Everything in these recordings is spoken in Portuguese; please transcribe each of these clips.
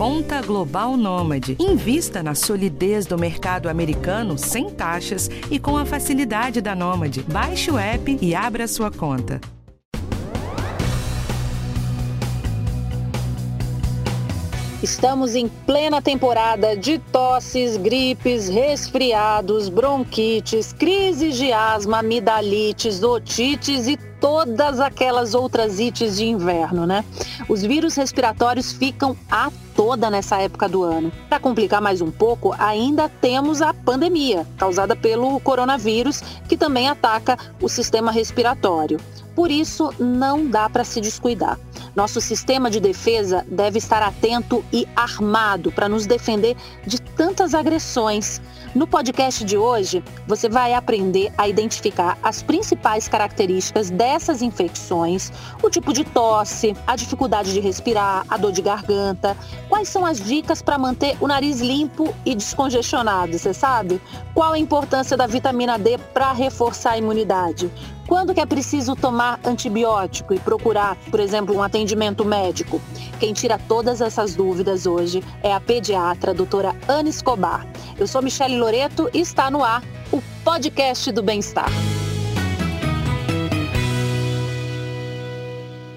Conta Global Nômade. Invista na solidez do mercado americano sem taxas e com a facilidade da Nômade. Baixe o app e abra sua conta. Estamos em plena temporada de tosses, gripes, resfriados, bronquites, crises de asma, amidalites, otites e todas aquelas outras ites de inverno, né? Os vírus respiratórios ficam a toda nessa época do ano. Para complicar mais um pouco, ainda temos a pandemia causada pelo coronavírus, que também ataca o sistema respiratório. Por isso, não dá para se descuidar. Nosso sistema de defesa deve estar atento e armado para nos defender de tantas agressões. No podcast de hoje, você vai aprender a identificar as principais características dessas infecções, o tipo de tosse, a dificuldade de respirar, a dor de garganta, quais são as dicas para manter o nariz limpo e descongestionado, você sabe? Qual a importância da vitamina D para reforçar a imunidade? Quando que é preciso tomar antibiótico e procurar, por exemplo, um atendimento médico? Quem tira todas essas dúvidas hoje é a pediatra a doutora Ana Escobar. Eu sou Michele Loreto e está no ar o podcast do bem-estar.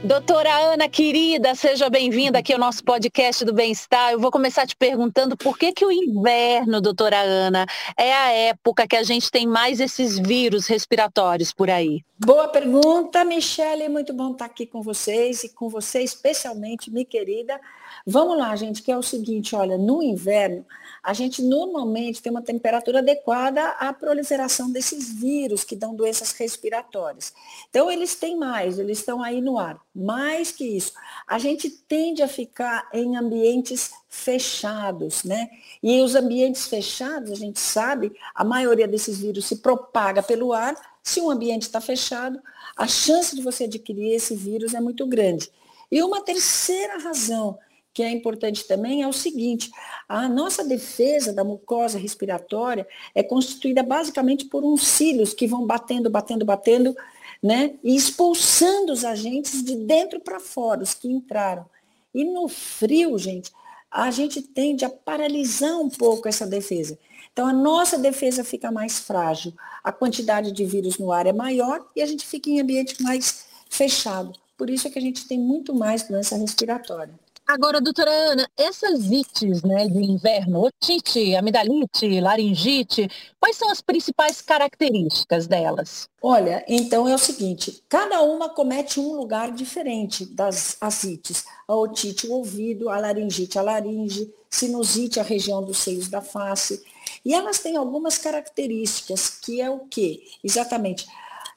Doutora Ana, querida, seja bem-vinda aqui ao nosso podcast do Bem-Estar. Eu vou começar te perguntando por que, que o inverno, doutora Ana, é a época que a gente tem mais esses vírus respiratórios por aí? Boa pergunta, Michele. Muito bom estar aqui com vocês e com você especialmente, minha querida. Vamos lá, gente, que é o seguinte, olha, no inverno, a gente normalmente tem uma temperatura adequada à proliferação desses vírus que dão doenças respiratórias. Então, eles têm mais, eles estão aí no ar. Mais que isso, a gente tende a ficar em ambientes fechados, né? E os ambientes fechados, a gente sabe, a maioria desses vírus se propaga pelo ar. Se um ambiente está fechado, a chance de você adquirir esse vírus é muito grande. E uma terceira razão que é importante também é o seguinte: a nossa defesa da mucosa respiratória é constituída basicamente por uns cílios que vão batendo, batendo, batendo, né? E expulsando os agentes de dentro para fora, os que entraram. E no frio, gente, a gente tende a paralisar um pouco essa defesa. Então, a nossa defesa fica mais frágil, a quantidade de vírus no ar é maior e a gente fica em ambiente mais fechado. Por isso é que a gente tem muito mais doença respiratória. Agora, doutora Ana, essas ites né, de inverno, otite, amidalite, laringite, quais são as principais características delas? Olha, então é o seguinte, cada uma comete um lugar diferente das as ites. A otite, o ouvido, a laringite, a laringe, sinusite, a região dos seios da face. E elas têm algumas características, que é o quê? Exatamente,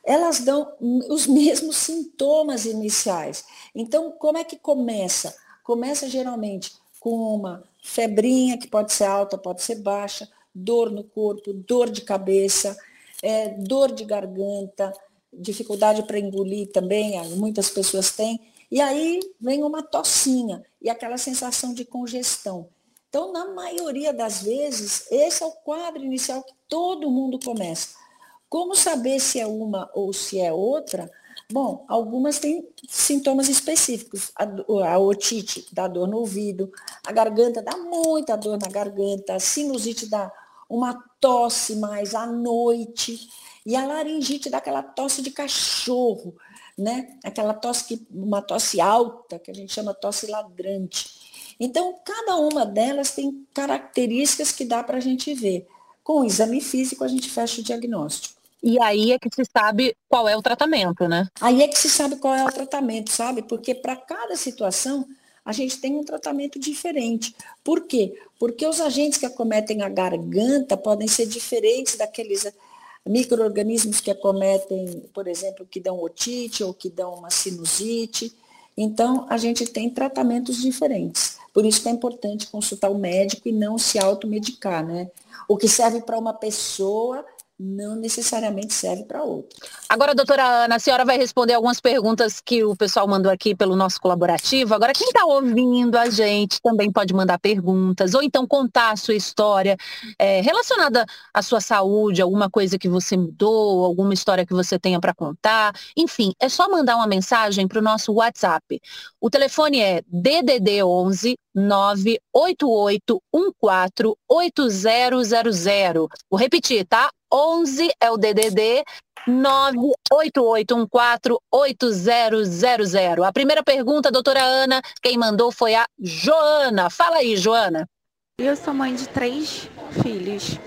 elas dão os mesmos sintomas iniciais. Então, como é que começa? Começa geralmente com uma febrinha, que pode ser alta, pode ser baixa, dor no corpo, dor de cabeça, é, dor de garganta, dificuldade para engolir também, muitas pessoas têm. E aí vem uma tossinha e aquela sensação de congestão. Então, na maioria das vezes, esse é o quadro inicial que todo mundo começa. Como saber se é uma ou se é outra? Bom, algumas têm sintomas específicos. A, a, otite dá dor no ouvido, a garganta dá muita dor na garganta, a sinusite dá uma tosse mais à noite, e a laringite dá aquela tosse de cachorro, né? Aquela tosse que, uma tosse alta, que a gente chama tosse ladrante. Então, cada uma delas tem características que dá para a gente ver. Com o exame físico, a gente fecha o diagnóstico. E aí é que se sabe qual é o tratamento, né? Aí é que se sabe qual é o tratamento, sabe? Porque para cada situação a gente tem um tratamento diferente. Por quê? Porque os agentes que acometem a garganta podem ser diferentes daqueles micro-organismos que acometem, por exemplo, que dão otite ou que dão uma sinusite. Então, a gente tem tratamentos diferentes. Por isso que é importante consultar o médico e não se automedicar, né? O que serve para uma pessoa não necessariamente serve para outra. Agora, doutora Ana, a senhora vai responder algumas perguntas que o pessoal mandou aqui pelo nosso colaborativo. Agora, quem está ouvindo a gente também pode mandar perguntas, ou então contar a sua história é, relacionada à sua saúde, alguma coisa que você mudou, alguma história que você tenha para contar. Enfim, é só mandar uma mensagem para o nosso WhatsApp. O telefone é DDD 11 988148000. Vou repetir, tá? 11 é o DDD 988148000. A primeira pergunta, doutora Ana, quem mandou foi a Joana. Fala aí, Joana. Eu sou mãe de três filhos.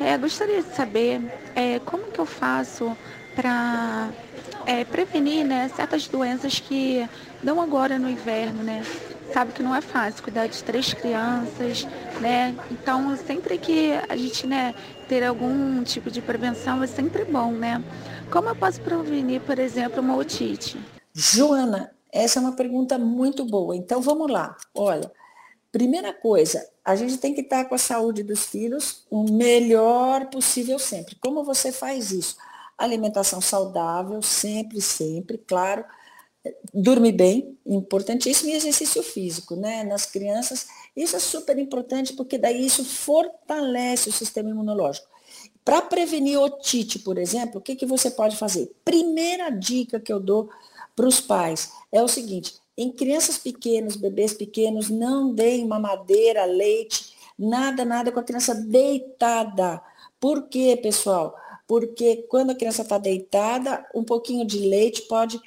É, gostaria de saber é, como que eu faço para é, prevenir né, certas doenças que dão agora no inverno, né? Sabe que não é fácil cuidar de três crianças, né? Então, sempre que a gente né, ter algum tipo de prevenção é sempre bom, né? Como eu posso prevenir, por exemplo, uma otite? Joana, essa é uma pergunta muito boa. Então, vamos lá. Olha, primeira coisa, a gente tem que estar com a saúde dos filhos o melhor possível sempre. Como você faz isso? Alimentação saudável, sempre, sempre, claro. Dormir bem, importantíssimo, e exercício físico, né? Nas crianças, isso é super importante porque daí isso fortalece o sistema imunológico. Para prevenir otite, por exemplo, o que, que você pode fazer? Primeira dica que eu dou para os pais é o seguinte: em crianças pequenas, bebês pequenos, não deem mamadeira, leite, nada, nada com a criança deitada. Por quê, pessoal? Porque quando a criança está deitada, um pouquinho de leite pode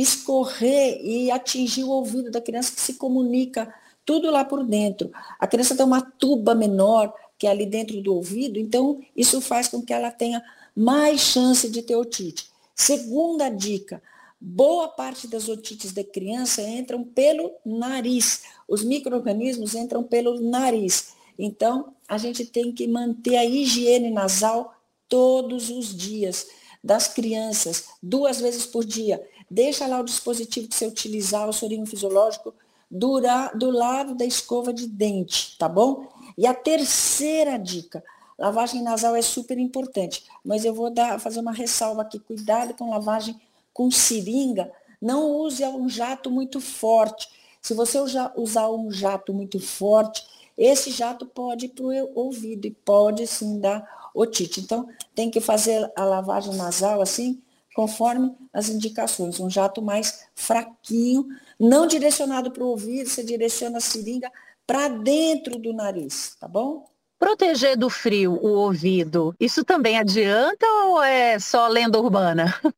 escorrer e atingir o ouvido da criança que se comunica tudo lá por dentro. A criança tem uma tuba menor que é ali dentro do ouvido, então isso faz com que ela tenha mais chance de ter otite. Segunda dica, boa parte das otites da criança entram pelo nariz. Os micro-organismos entram pelo nariz. Então, a gente tem que manter a higiene nasal todos os dias das crianças, duas vezes por dia. Deixa lá o dispositivo que você utilizar, o sorinho fisiológico, durar do lado da escova de dente, tá bom? E a terceira dica, lavagem nasal é super importante, mas eu vou dar, fazer uma ressalva aqui, cuidado com lavagem com seringa, não use um jato muito forte. Se você usar um jato muito forte, esse jato pode ir para o ouvido e pode sim dar otite. Então, tem que fazer a lavagem nasal assim, conforme as indicações. Um jato mais fraquinho, não direcionado para o ouvido, você direciona a seringa para dentro do nariz, tá bom? Proteger do frio o ouvido, isso também adianta ou é só lenda urbana?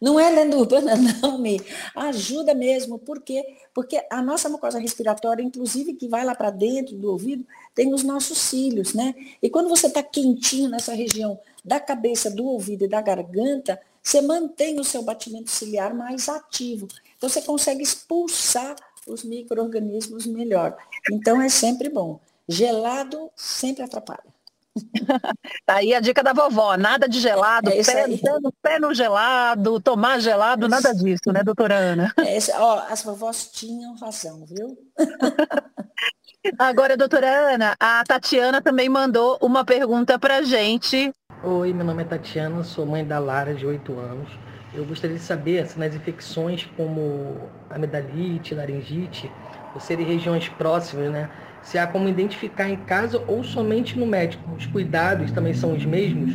Não é lenda urbana, não, me ajuda mesmo. Por quê? Porque a nossa mucosa respiratória, inclusive que vai lá para dentro do ouvido, tem os nossos cílios, né? E quando você está quentinho nessa região da cabeça, do ouvido e da garganta, você mantém o seu batimento ciliar mais ativo. Então, você consegue expulsar os micro-organismos melhor. Então, é sempre bom. Gelado sempre atrapalha. tá aí a dica da vovó, nada de gelado, é pé, pé, no gelado, tomar gelado, nada disso, né, doutora Ana? É ó, as vovós tinham razão, viu? Agora, doutora Ana, a Tatiana também mandou uma pergunta pra gente Oi, meu nome é Tatiana, sou mãe da Lara, de 8 anos. Eu gostaria de saber se nas infecções como amidalite, laringite, ou serem regiões próximas, né? Se há como identificar em casa ou somente no médico. Os cuidados também são os mesmos?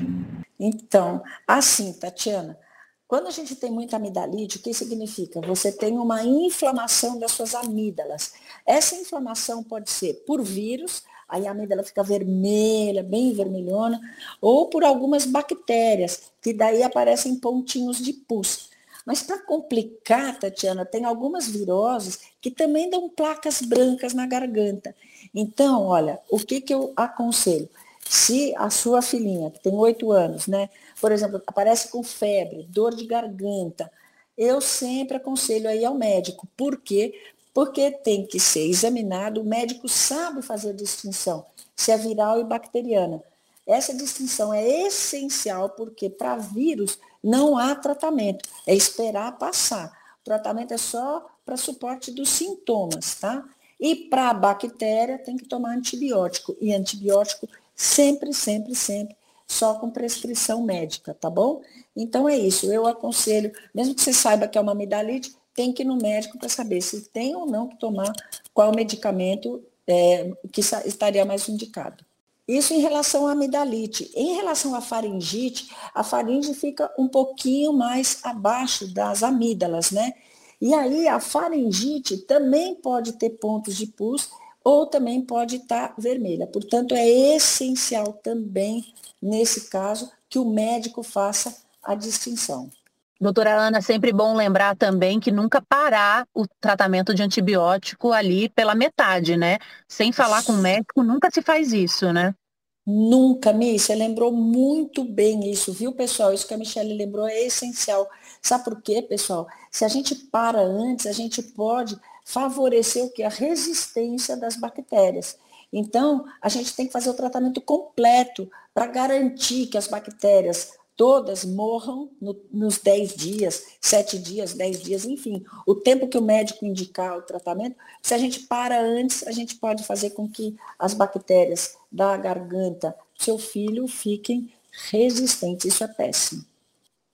Então, assim, Tatiana, quando a gente tem muita amidalite, o que significa? Você tem uma inflamação das suas amígdalas. Essa inflamação pode ser por vírus, aí a amígdala fica vermelha, bem vermelhona, ou por algumas bactérias, que daí aparecem pontinhos de pus. Mas para complicar, Tatiana, tem algumas viroses que também dão placas brancas na garganta. Então, olha, o que, que eu aconselho? Se a sua filhinha, que tem oito anos, né, por exemplo, aparece com febre, dor de garganta, eu sempre aconselho aí ao médico. Por quê? Porque tem que ser examinado, o médico sabe fazer a distinção se é viral e bacteriana. Essa distinção é essencial porque para vírus não há tratamento, é esperar passar. O tratamento é só para suporte dos sintomas, tá? E para bactéria tem que tomar antibiótico. E antibiótico sempre, sempre, sempre só com prescrição médica, tá bom? Então é isso, eu aconselho, mesmo que você saiba que é uma amidalite, tem que ir no médico para saber se tem ou não que tomar qual medicamento é, que estaria mais indicado. Isso em relação à amidalite. Em relação à faringite, a faringe fica um pouquinho mais abaixo das amígdalas, né? E aí a faringite também pode ter pontos de pus ou também pode estar vermelha. Portanto, é essencial também, nesse caso, que o médico faça a distinção. Doutora Ana, sempre bom lembrar também que nunca parar o tratamento de antibiótico ali pela metade, né? Sem falar com o médico, nunca se faz isso, né? Nunca, Mi, você lembrou muito bem isso, viu, pessoal? Isso que a Michelle lembrou é essencial. Sabe por quê, pessoal? Se a gente para antes, a gente pode favorecer o que? A resistência das bactérias. Então, a gente tem que fazer o tratamento completo para garantir que as bactérias todas morram no, nos 10 dias, 7 dias, 10 dias, enfim, o tempo que o médico indicar o tratamento, se a gente para antes, a gente pode fazer com que as bactérias da garganta do seu filho fiquem resistentes. Isso é péssimo.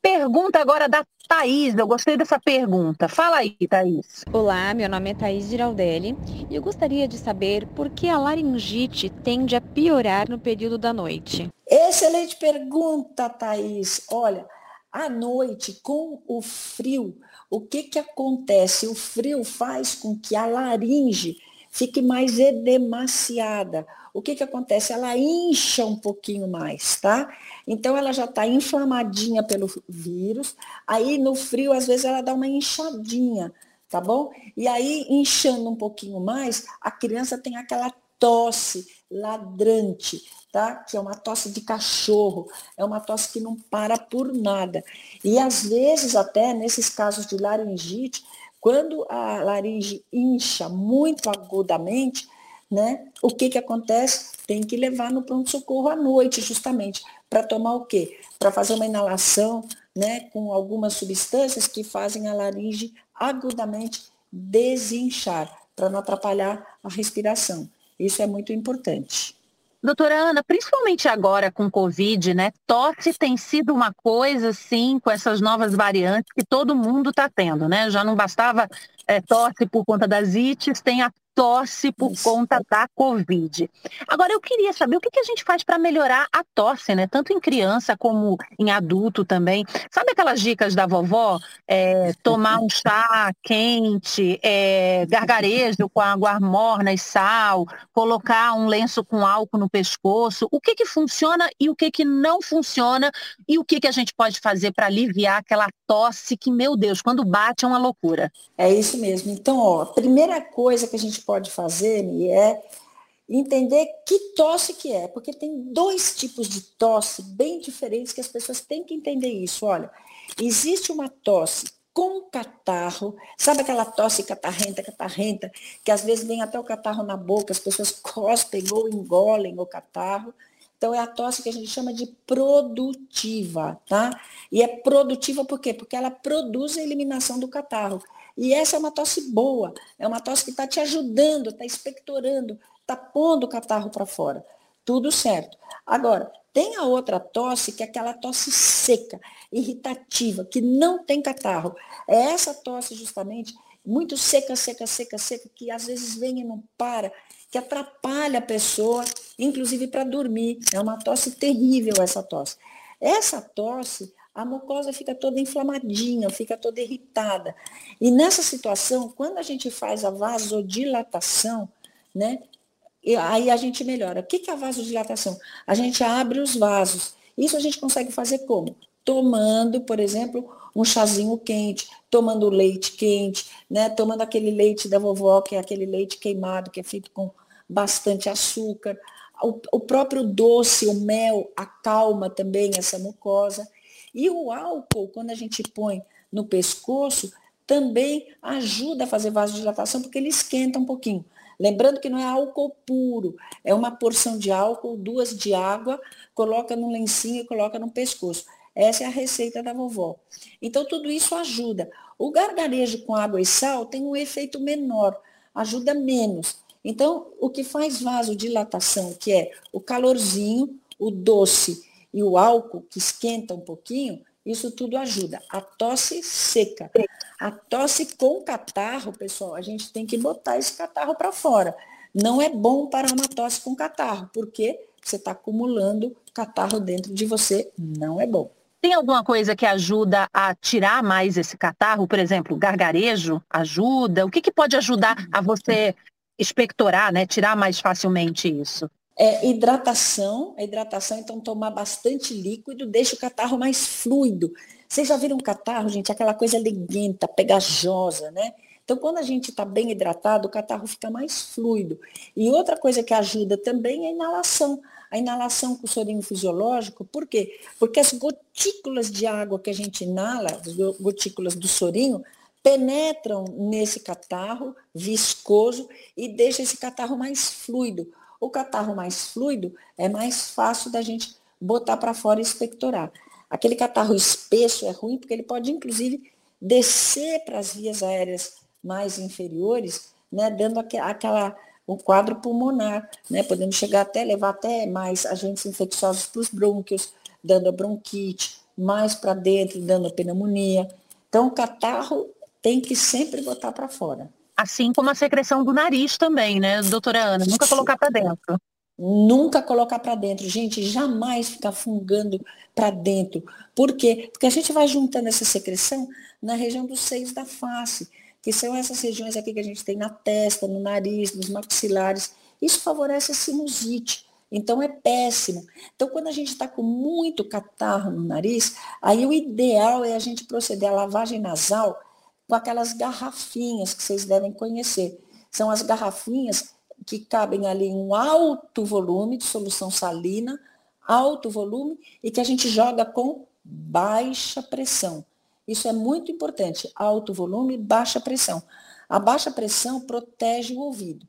Pergunta agora da Thaís, eu gostei dessa pergunta. Fala aí, Thaís. Olá, meu nome é Thaís Giraldelli e eu gostaria de saber por que a laringite tende a piorar no período da noite. Excelente pergunta, Thaís. Olha, à noite, com o frio, o que, que acontece? O frio faz com que a laringe fique mais edemaciada. O que, que acontece? Ela incha um pouquinho mais, tá? Então ela já está inflamadinha pelo vírus, aí no frio, às vezes, ela dá uma inchadinha, tá bom? E aí, inchando um pouquinho mais, a criança tem aquela tosse ladrante, tá? Que é uma tosse de cachorro, é uma tosse que não para por nada. E às vezes, até nesses casos de laringite, quando a laringe incha muito agudamente, né? O que que acontece? Tem que levar no pronto-socorro à noite, justamente, para tomar o quê? Para fazer uma inalação, né, com algumas substâncias que fazem a laringe agudamente desinchar, para não atrapalhar a respiração. Isso é muito importante. Doutora Ana, principalmente agora com Covid, né? Tosse tem sido uma coisa, assim, com essas novas variantes que todo mundo está tendo, né? Já não bastava é, tosse por conta das ites, tem a tosse por Isso. conta da Covid. Agora, eu queria saber o que, que a gente faz para melhorar a tosse, né? Tanto em criança como em adulto também. Sabe aquelas dicas da vovó? É, tomar um chá quente, é, gargarejo com água morna e sal, colocar um lenço com álcool no pescoço. O que, que funciona e o que, que não funciona? E o que, que a gente pode fazer para aliviar aquela tosse que, meu Deus, quando bate é uma loucura. É isso mesmo. Então, ó, a primeira coisa que a gente pode fazer é entender que tosse que é, porque tem dois tipos de tosse bem diferentes que as pessoas têm que entender isso. Olha, existe uma tosse com catarro, sabe aquela tosse catarrenta, catarrenta, que às vezes vem até o catarro na boca, as pessoas cospem ou engolem o catarro. Então, é a tosse que a gente chama de produtiva, tá? E é produtiva por quê? Porque ela produz a eliminação do catarro. E essa é uma tosse boa, é uma tosse que está te ajudando, está expectorando, está pondo o catarro para fora. Tudo certo. Agora, tem a outra tosse, que é aquela tosse seca, irritativa, que não tem catarro. É essa tosse, justamente, muito seca, seca, seca, seca, que às vezes vem e não para, que atrapalha a pessoa, inclusive para dormir. É uma tosse terrível essa tosse. Essa tosse, a mucosa fica toda inflamadinha, fica toda irritada. E nessa situação, quando a gente faz a vasodilatação, né, aí a gente melhora. O que é a vasodilatação? A gente abre os vasos. Isso a gente consegue fazer como? Tomando, por exemplo, um chazinho quente, tomando leite quente, né? tomando aquele leite da vovó, que é aquele leite queimado, que é feito com bastante açúcar. O, o próprio doce, o mel, acalma também essa mucosa. E o álcool, quando a gente põe no pescoço, também ajuda a fazer vasodilatação, porque ele esquenta um pouquinho. Lembrando que não é álcool puro, é uma porção de álcool, duas de água, coloca no lencinho e coloca no pescoço. Essa é a receita da vovó. Então, tudo isso ajuda. O gargarejo com água e sal tem um efeito menor, ajuda menos. Então, o que faz vasodilatação, que é o calorzinho, o doce e o álcool, que esquenta um pouquinho, isso tudo ajuda. A tosse seca. A tosse com catarro, pessoal, a gente tem que botar esse catarro para fora. Não é bom para uma tosse com catarro, porque você está acumulando catarro dentro de você, não é bom. Tem alguma coisa que ajuda a tirar mais esse catarro? Por exemplo, gargarejo ajuda? O que, que pode ajudar a você expectorar, né? Tirar mais facilmente isso? É, hidratação, a hidratação, então tomar bastante líquido, deixa o catarro mais fluido. Vocês já viram catarro, gente? Aquela coisa liguenta, pegajosa, né? Então, quando a gente está bem hidratado, o catarro fica mais fluido. E outra coisa que ajuda também é a inalação. A inalação com sorinho fisiológico, por quê? Porque as gotículas de água que a gente inala, as gotículas do sorinho, penetram nesse catarro viscoso e deixa esse catarro mais fluido. O catarro mais fluido é mais fácil da gente botar para fora e expectorar. Aquele catarro espesso é ruim porque ele pode, inclusive, descer para as vias aéreas mais inferiores, né, dando aquela um quadro pulmonar, né, podendo chegar até levar até mais agentes infecciosos para os brônquios, dando a bronquite, mais para dentro, dando a pneumonia. Então, o catarro tem que sempre botar para fora. Assim como a secreção do nariz também, né, doutora Ana? Nunca colocar para dentro. Nunca colocar para dentro. Gente, jamais ficar fungando para dentro. Por quê? Porque a gente vai juntando essa secreção na região dos seios da face, que são essas regiões aqui que a gente tem na testa, no nariz, nos maxilares. Isso favorece a sinusite. Então é péssimo. Então, quando a gente está com muito catarro no nariz, aí o ideal é a gente proceder à lavagem nasal com aquelas garrafinhas que vocês devem conhecer. São as garrafinhas que cabem ali um alto volume de solução salina, alto volume, e que a gente joga com baixa pressão. Isso é muito importante, alto volume, baixa pressão. A baixa pressão protege o ouvido.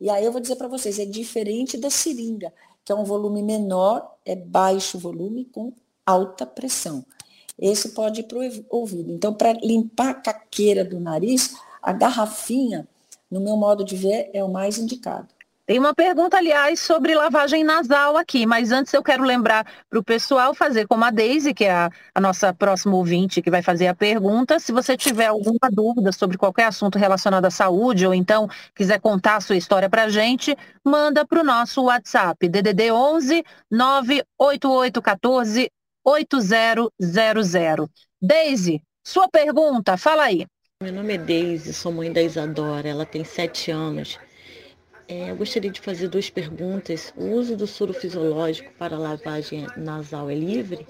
E aí eu vou dizer para vocês, é diferente da seringa, que é um volume menor, é baixo volume com alta pressão. Esse pode ir para o ouvido. Então, para limpar a caqueira do nariz, a garrafinha, no meu modo de ver, é o mais indicado. Tem uma pergunta, aliás, sobre lavagem nasal aqui, mas antes eu quero lembrar para o pessoal fazer como a Daisy, que é a, a, nossa próxima ouvinte que vai fazer a pergunta. Se você tiver alguma dúvida sobre qualquer assunto relacionado à saúde, ou então quiser contar a sua história para a gente, manda para o nosso WhatsApp, DDD 11 98814 8000. Deise, sua pergunta, fala aí. Meu nome é Deise, sou mãe da Isadora, ela tem sete anos. É, eu gostaria de fazer duas perguntas. O uso do soro fisiológico para lavagem nasal é livre?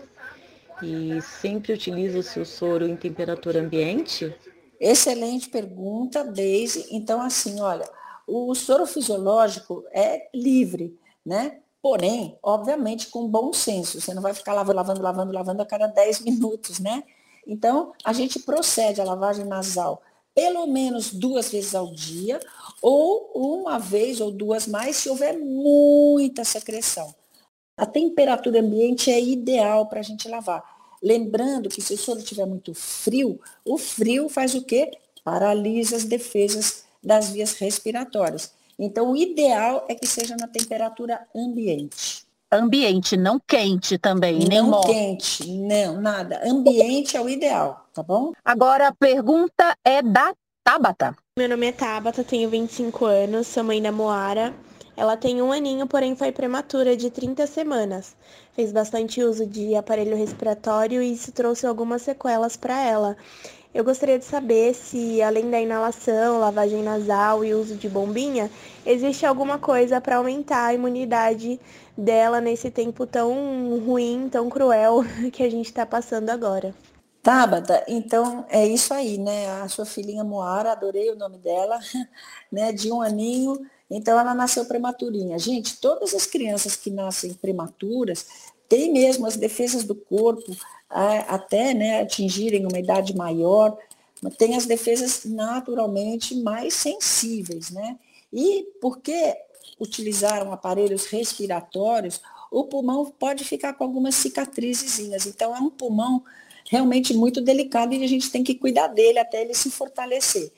E sempre utiliza o seu soro em temperatura ambiente? Excelente pergunta, Deise. Então, assim, olha, o soro fisiológico é livre, né? Porém, obviamente, com bom senso. Você não vai ficar lavando, lavando, lavando, lavando a cada 10 minutos, né? Então, a gente procede à lavagem nasal pelo menos duas vezes ao dia, ou uma vez ou duas mais, se houver muita secreção. A temperatura ambiente é ideal para a gente lavar. Lembrando que se o soro estiver muito frio, o frio faz o quê? Paralisa as defesas das vias respiratórias. Então, o ideal é que seja na temperatura ambiente. Ambiente, não quente também, não nem Não quente, não, nada. Ambiente é o ideal, tá bom? Agora a pergunta é da Tabata. Meu nome é Tabata, tenho 25 anos, sou mãe da Moara. Ela tem um aninho, porém foi prematura de 30 semanas. Fez bastante uso de aparelho respiratório e isso trouxe algumas sequelas para ela. Eu gostaria de saber se, além da inalação, lavagem nasal e uso de bombinha, existe alguma coisa para aumentar a imunidade dela nesse tempo tão ruim, tão cruel que a gente está passando agora. Tabata, então é isso aí, né? A sua filhinha Moara, adorei o nome dela, né? De um aninho, então ela nasceu prematurinha. Gente, todas as crianças que nascem prematuras têm mesmo as defesas do corpo até né, atingirem uma idade maior, tem as defesas naturalmente mais sensíveis, né? E porque utilizaram aparelhos respiratórios, o pulmão pode ficar com algumas cicatrizezinhas. Então, é um pulmão realmente muito delicado e a gente tem que cuidar dele até ele se fortalecer.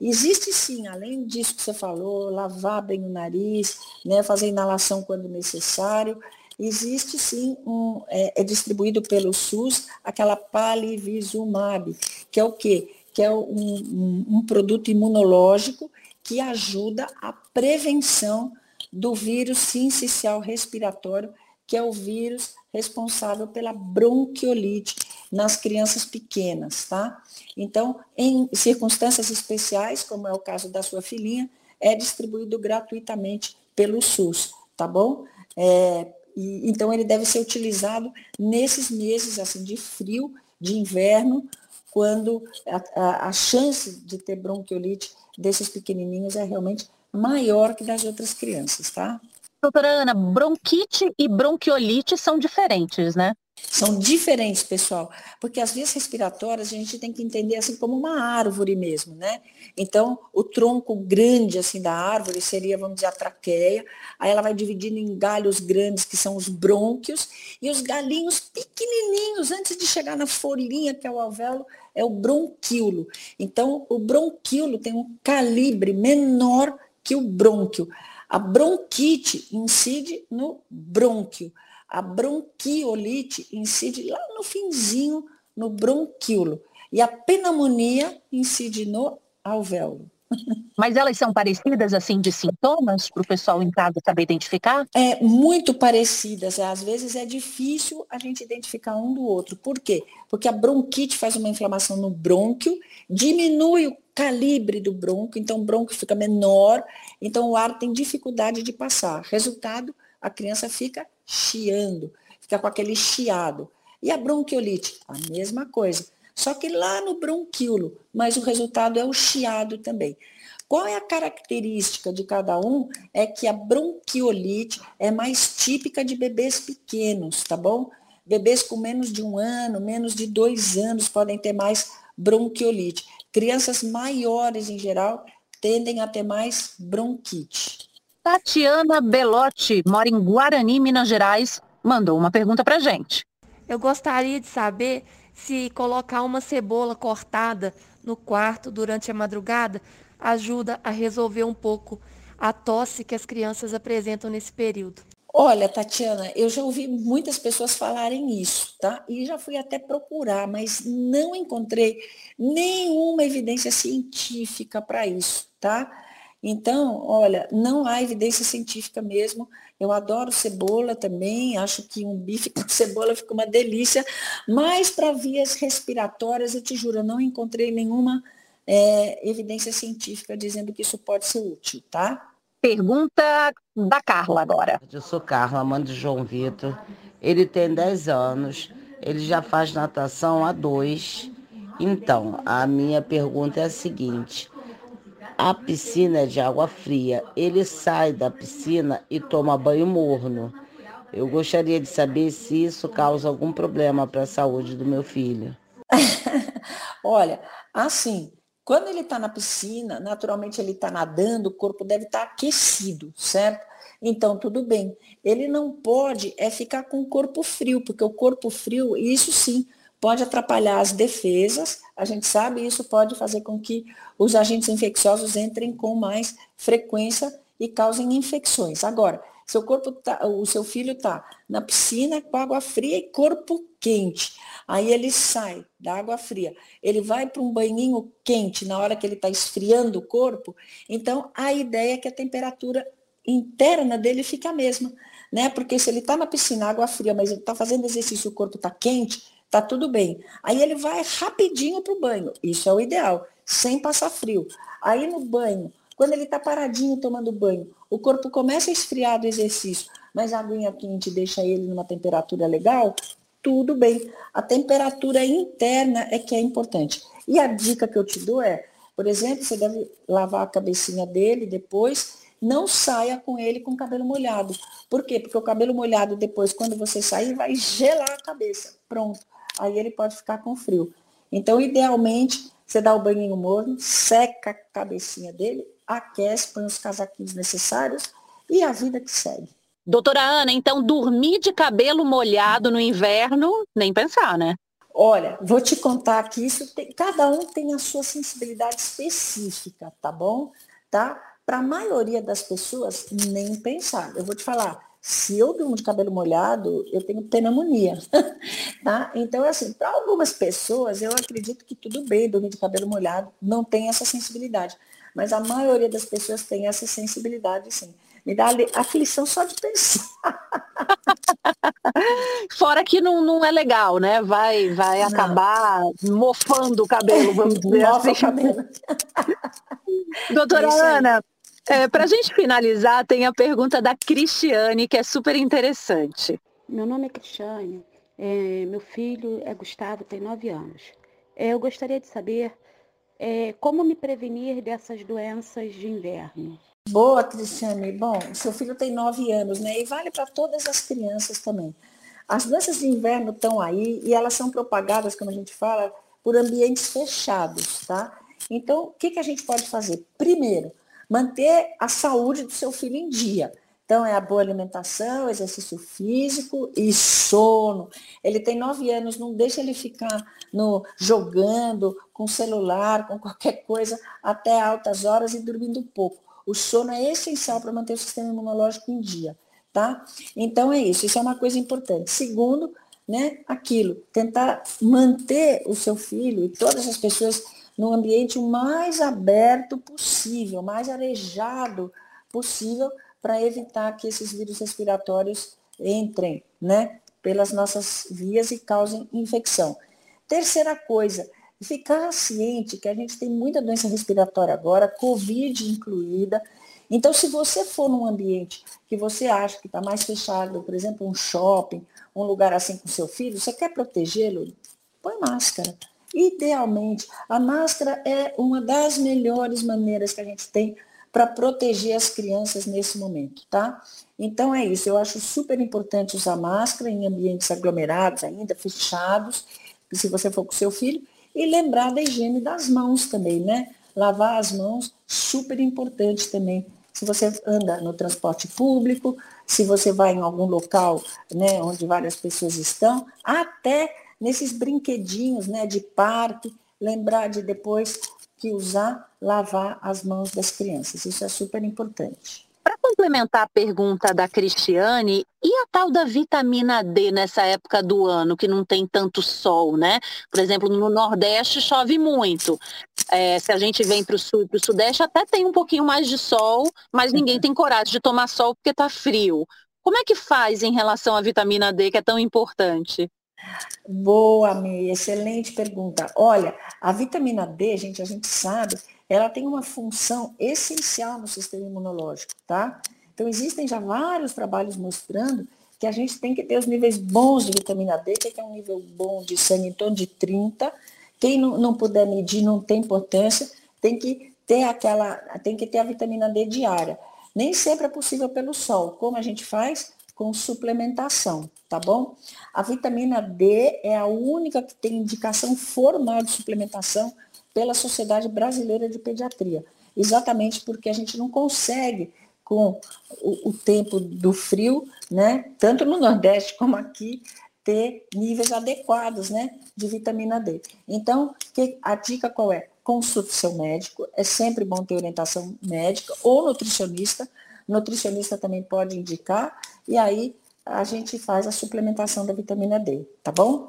Existe sim, além disso que você falou, lavar bem o nariz, né, fazer inalação quando necessário, Existe sim, um, é, é distribuído pelo SUS, aquela palivizumab, que é o quê? Que é um, um, um produto imunológico que ajuda a prevenção do vírus sincicial respiratório, que é o vírus responsável pela bronquiolite nas crianças pequenas, tá? Então, em circunstâncias especiais, como é o caso da sua filhinha, é distribuído gratuitamente pelo SUS, tá bom? É, e, então, ele deve ser utilizado nesses meses assim de frio, de inverno, quando a, a, a chance de ter bronquiolite desses pequenininhos é realmente maior que das outras crianças, tá? Doutora Ana, bronquite e bronquiolite são diferentes, né? São diferentes, pessoal, porque as vias respiratórias a gente tem que entender assim como uma árvore mesmo, né? Então, o tronco grande assim da árvore seria, vamos dizer, a traqueia, aí ela vai dividindo em galhos grandes, que são os brônquios, e os galinhos pequenininhos, antes de chegar na folhinha, que é o alvéolo, é o bronquíolo. Então, o bronquíolo tem um calibre menor que o brônquio. A bronquite incide no brônquio. A bronquiolite incide lá no finzinho, no bronquíolo. E a pneumonia incide no alvéolo. Mas elas são parecidas, assim, de sintomas, para o pessoal em casa saber identificar? É, muito parecidas. Às vezes é difícil a gente identificar um do outro. Por quê? Porque a bronquite faz uma inflamação no brônquio, diminui o calibre do bronco, então o bronco fica menor, então o ar tem dificuldade de passar. Resultado, a criança fica chiando, fica com aquele chiado. E a bronquiolite? A mesma coisa. Só que lá no bronquíolo, mas o resultado é o chiado também. Qual é a característica de cada um? É que a bronquiolite é mais típica de bebês pequenos, tá bom? Bebês com menos de um ano, menos de dois anos podem ter mais bronquiolite. Crianças maiores, em geral, tendem a ter mais bronquite. Tatiana Belotti, mora em Guarani, Minas Gerais, mandou uma pergunta para gente. Eu gostaria de saber se colocar uma cebola cortada no quarto durante a madrugada ajuda a resolver um pouco a tosse que as crianças apresentam nesse período. Olha, Tatiana, eu já ouvi muitas pessoas falarem isso, tá? E já fui até procurar, mas não encontrei nenhuma evidência científica para isso, tá? Então, olha, não há evidência científica mesmo. Eu adoro cebola também, acho que um bife com cebola fica uma delícia, mas para vias respiratórias, eu te juro, eu não encontrei nenhuma é, evidência científica dizendo que isso pode ser útil, tá? Pergunta da Carla agora. Eu sou Carla, mãe de João Vitor. Ele tem 10 anos, ele já faz natação há dois. Então, a minha pergunta é a seguinte: a piscina é de água fria, ele sai da piscina e toma banho morno. Eu gostaria de saber se isso causa algum problema para a saúde do meu filho. Olha, assim, quando ele está na piscina, naturalmente ele está nadando, o corpo deve estar tá aquecido, certo? Então, tudo bem. Ele não pode é ficar com o corpo frio, porque o corpo frio, isso sim, pode atrapalhar as defesas. A gente sabe isso pode fazer com que os agentes infecciosos entrem com mais frequência e causem infecções. Agora, seu corpo tá, o seu filho está na piscina com água fria e corpo quente. Aí ele sai da água fria, ele vai para um banhinho quente na hora que ele está esfriando o corpo. Então, a ideia é que a temperatura interna dele fique a mesma, né? Porque se ele está na piscina, água fria, mas ele está fazendo exercício, o corpo está quente, tá tudo bem. Aí ele vai rapidinho para o banho. Isso é o ideal, sem passar frio. Aí no banho, quando ele está paradinho tomando banho, o corpo começa a esfriar do exercício, mas a aguinha quente deixa ele numa temperatura legal, tudo bem. A temperatura interna é que é importante. E a dica que eu te dou é, por exemplo, você deve lavar a cabecinha dele depois, não saia com ele com o cabelo molhado. Por quê? Porque o cabelo molhado depois, quando você sair, vai gelar a cabeça. Pronto. Aí ele pode ficar com frio. Então, idealmente, você dá o banhinho morno, seca a cabecinha dele, aquece, põe os casaquinhos necessários e a vida que segue. Doutora Ana, então dormir de cabelo molhado no inverno, nem pensar, né? Olha, vou te contar que isso tem, cada um tem a sua sensibilidade específica, tá bom? Tá? Para a maioria das pessoas, nem pensar. Eu vou te falar, Se eu durmo de cabelo molhado, eu tenho pneumonia, tá? Então, assim, para algumas pessoas, eu acredito que tudo bem dormir de cabelo molhado, não tem essa sensibilidade. Mas a maioria das pessoas tem essa sensibilidade, sim. Me dá aflição só de pensar. Fora que não, não é legal, né? Vai, vai acabar mofando o cabelo, vamos dizer Mofa assim. o cabelo. Doutora Isso aí. Ana, é, para a gente finalizar, tem a pergunta da Cristiane, que é super interessante. Meu nome é Cristiane, é, meu filho é Gustavo, tem nove anos. É, eu gostaria de saber é, como me prevenir dessas doenças de inverno. Boa, Cristiane. Bom, seu filho tem nove anos, né? E vale para todas as crianças também. As doenças de inverno estão aí e elas são propagadas, como a gente fala, por ambientes fechados, tá? Então, o que, que a gente pode fazer? Primeiro, manter a saúde do seu filho em dia. Então, é a boa alimentação, exercício físico e sono. Ele tem nove anos, não deixa ele ficar no, jogando com celular, com qualquer coisa, até altas horas e dormindo pouco. O sono é essencial para manter o sistema imunológico em dia, tá? Então é isso, isso é uma coisa importante. Segundo, né, aquilo, tentar manter o seu filho e todas as pessoas no ambiente mais aberto possível, mais arejado possível, para evitar que esses vírus respiratórios entrem, né, pelas nossas vias e causem infecção. Terceira coisa, ficar ciente que a gente tem muita doença respiratória agora, Covid incluída. Então, se você for num ambiente que você acha que está mais fechado, por exemplo, um shopping, um lugar assim com seu filho, você quer protegê-lo? Põe máscara. Idealmente, a máscara é uma das melhores maneiras que a gente tem para proteger as crianças nesse momento, tá? Então é isso, eu acho super importante usar máscara em ambientes aglomerados ainda, fechados, se você for com seu filho, e lembrar da higiene das mãos também, né? Lavar as mãos, super importante também. Se você anda no transporte público, se você vai em algum local, né, onde várias pessoas estão, até nesses brinquedinhos, né, de parque, lembrar de depois que usar, lavar as mãos das crianças. Isso é super importante. Para complementar a pergunta da Cristiane, e a tal da vitamina D nessa época do ano, que não tem tanto sol, né? Por exemplo, no Nordeste chove muito. É, se a gente vem para o Sul e para o Sudeste, até tem um pouquinho mais de sol, mas ninguém tem coragem de tomar sol porque está frio. Como é que faz em relação à vitamina D, que é tão importante? Boa, Mei, excelente pergunta. Olha, a vitamina D, gente, a gente sabe, ela tem uma função essencial no sistema imunológico, tá? Então, existem já vários trabalhos mostrando que a gente tem que ter os níveis bons de vitamina D, que é um nível bom de sangue em torno de 30. Quem não, não puder medir não tem importância, tem que ter aquela, tem que ter a vitamina D diária. Nem sempre é possível pelo sol. Como a gente faz? Com suplementação, tá bom? A vitamina D é a única que tem indicação formal de suplementação pela Sociedade Brasileira de Pediatria. Exatamente porque a gente não consegue, com o, o tempo do frio, né, tanto no Nordeste como aqui, ter níveis adequados né, de vitamina D. Então, que, a dica qual é? Consulte seu médico, é sempre bom ter orientação médica ou nutricionista. Nutricionista também pode indicar, e aí a gente faz a suplementação da vitamina D, tá bom?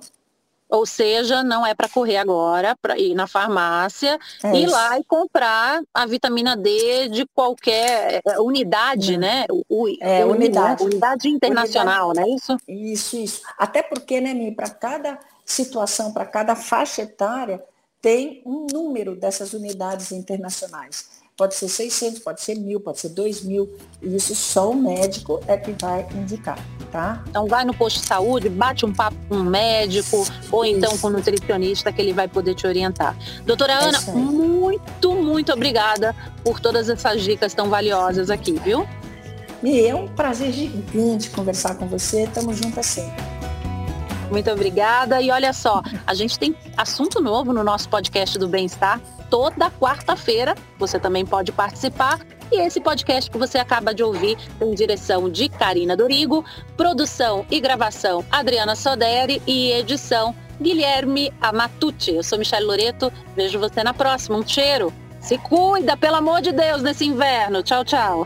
Ou seja, não é para correr agora, para ir na farmácia, É ir isso. lá e comprar a vitamina D de qualquer eh, unidade, Não. né? É, unidade. Unidade internacional, não é isso? Isso, isso. Até porque, né, Mi, para cada situação, para cada faixa etária, tem um número dessas unidades internacionais. Pode ser 600, pode ser 1.000, pode ser 2.000. E isso só o médico é que vai indicar, tá? Então vai no posto de saúde, bate um papo com um médico ou então com um nutricionista que ele vai poder te orientar. Doutora É Ana, isso muito, muito obrigada por todas essas dicas tão valiosas aqui, viu? Mi, é um prazer gigante conversar com você. Estamos juntas sempre. Muito obrigada. E olha só, a gente tem assunto novo no nosso podcast do Bem-Estar. Toda quarta-feira você também pode participar. E esse podcast que você acaba de ouvir tem direção de Karina Dorigo, produção e gravação Adriana Soderi e edição Guilherme Amatucci. Eu sou Michelle Loreto. Vejo você na próxima. Um cheiro. Se cuida, pelo amor de Deus, nesse inverno. Tchau, tchau.